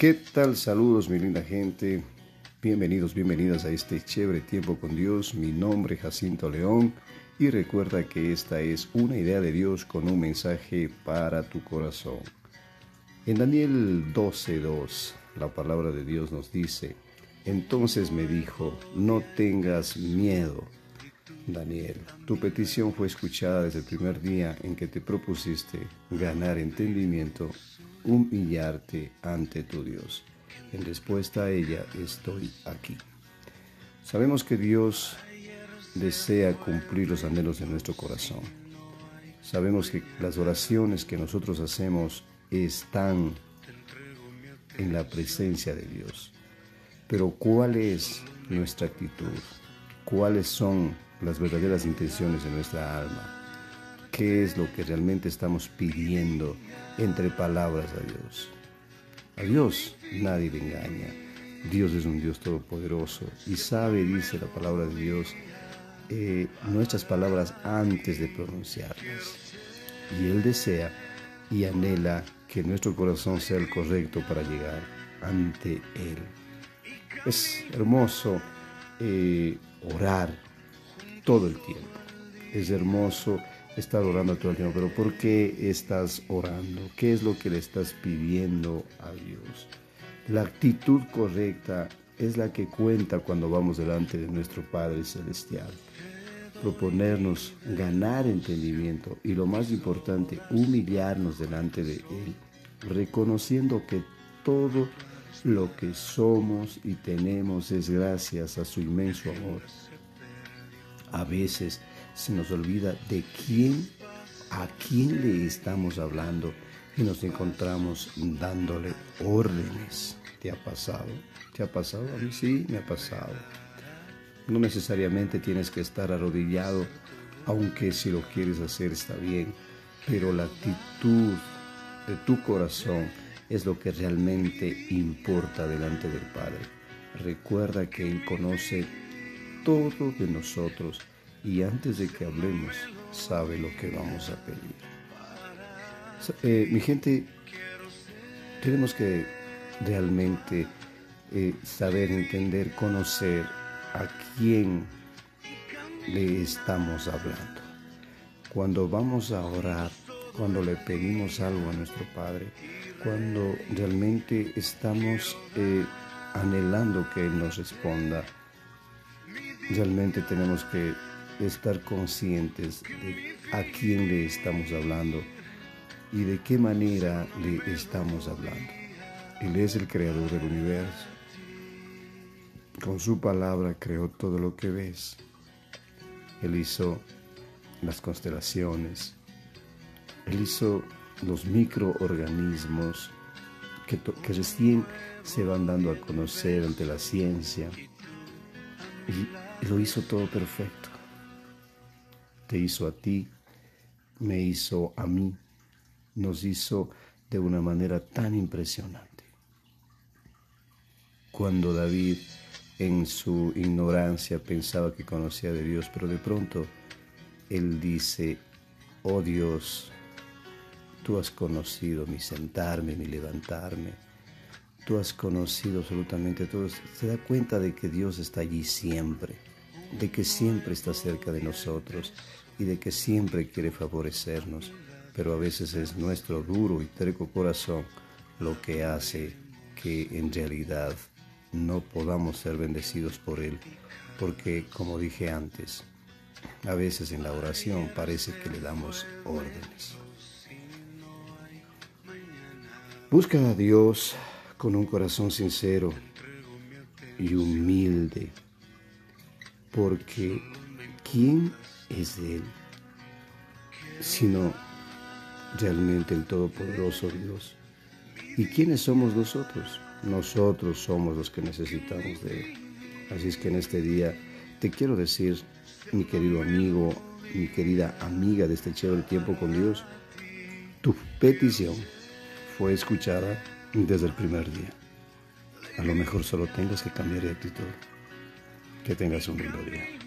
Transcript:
¿Qué tal? Saludos, mi linda gente. Bienvenidos, bienvenidas a este chévere tiempo con Dios. Mi nombre es Jacinto León y recuerda que esta es una idea de Dios con un mensaje para tu corazón. En Daniel 12:2, la palabra de Dios nos dice, entonces me dijo, no tengas miedo. Daniel, tu petición fue escuchada desde el primer día en que te propusiste ganar entendimiento, humillarte ante tu Dios. En respuesta a ella estoy aquí. Sabemos que Dios desea cumplir los anhelos de nuestro corazón. Sabemos que las oraciones que nosotros hacemos están en la presencia de Dios. Pero ¿cuál es nuestra actitud? ¿Cuáles son las verdaderas intenciones de nuestra alma? ¿Qué es lo que realmente estamos pidiendo entre palabras a Dios? A Dios nadie le engaña. Dios es un Dios todopoderoso y sabe, dice la palabra de Dios, eh, nuestras palabras antes de pronunciarlas. Y Él desea y anhela que nuestro corazón sea el correcto para llegar ante Él. Es hermoso eh, orar todo el tiempo. Es hermoso estar orando todo el tiempo. Pero ¿por qué estás orando? ¿Qué es lo que le estás pidiendo a Dios? La actitud correcta es la que cuenta cuando vamos delante de nuestro Padre Celestial. Proponernos ganar entendimiento y lo más importante, humillarnos delante de Él, reconociendo que todo lo que somos y tenemos es gracias a su inmenso amor. A veces se nos olvida de quién, a quién le estamos hablando y nos encontramos dándole órdenes. ¿Te ha pasado? ¿Te ha pasado? A mí sí, me ha pasado. No necesariamente tienes que estar arrodillado, aunque si lo quieres hacer está bien, pero la actitud de tu corazón es lo que realmente importa delante del Padre. Recuerda que Él conoce todo de nosotros y antes de que hablemos sabe lo que vamos a pedir. Eh, mi gente, tenemos que realmente eh, saber, entender, conocer a quién le estamos hablando. Cuando vamos a orar, cuando le pedimos algo a nuestro Padre, cuando realmente estamos eh, anhelando que Él nos responda, realmente tenemos que estar conscientes de a quién le estamos hablando y de qué manera le estamos hablando. Él es el creador del universo. Con su palabra creó todo lo que ves. Él hizo las constelaciones. Él hizo los microorganismos que, recién se van dando a conocer ante la ciencia. Lo hizo todo perfecto. Te hizo a ti, me hizo a mí, nos hizo de una manera tan impresionante. Cuando David en su ignorancia pensaba que conocía de Dios, pero de pronto él dice, oh Dios, Tú has conocido mi sentarme, mi levantarme. Tú has conocido absolutamente todo. Se da cuenta de que Dios está allí siempre, de que siempre está cerca de nosotros y de que siempre quiere favorecernos. Pero a veces es nuestro duro y terco corazón lo que hace que en realidad no podamos ser bendecidos por Él. Porque, como dije antes, a veces en la oración parece que le damos órdenes. Busca a Dios con un corazón sincero y humilde, porque ¿quién es Él? Sino realmente el Todopoderoso Dios. ¿Y quiénes somos nosotros? Nosotros somos los que necesitamos de Él. Así es que en este día te quiero decir, mi querido amigo, mi querida amiga de este chévere tiempo con Dios, tu petición fue escuchada desde el primer día. A lo mejor solo tengas que cambiar de actitud. Que tengas un lindo día.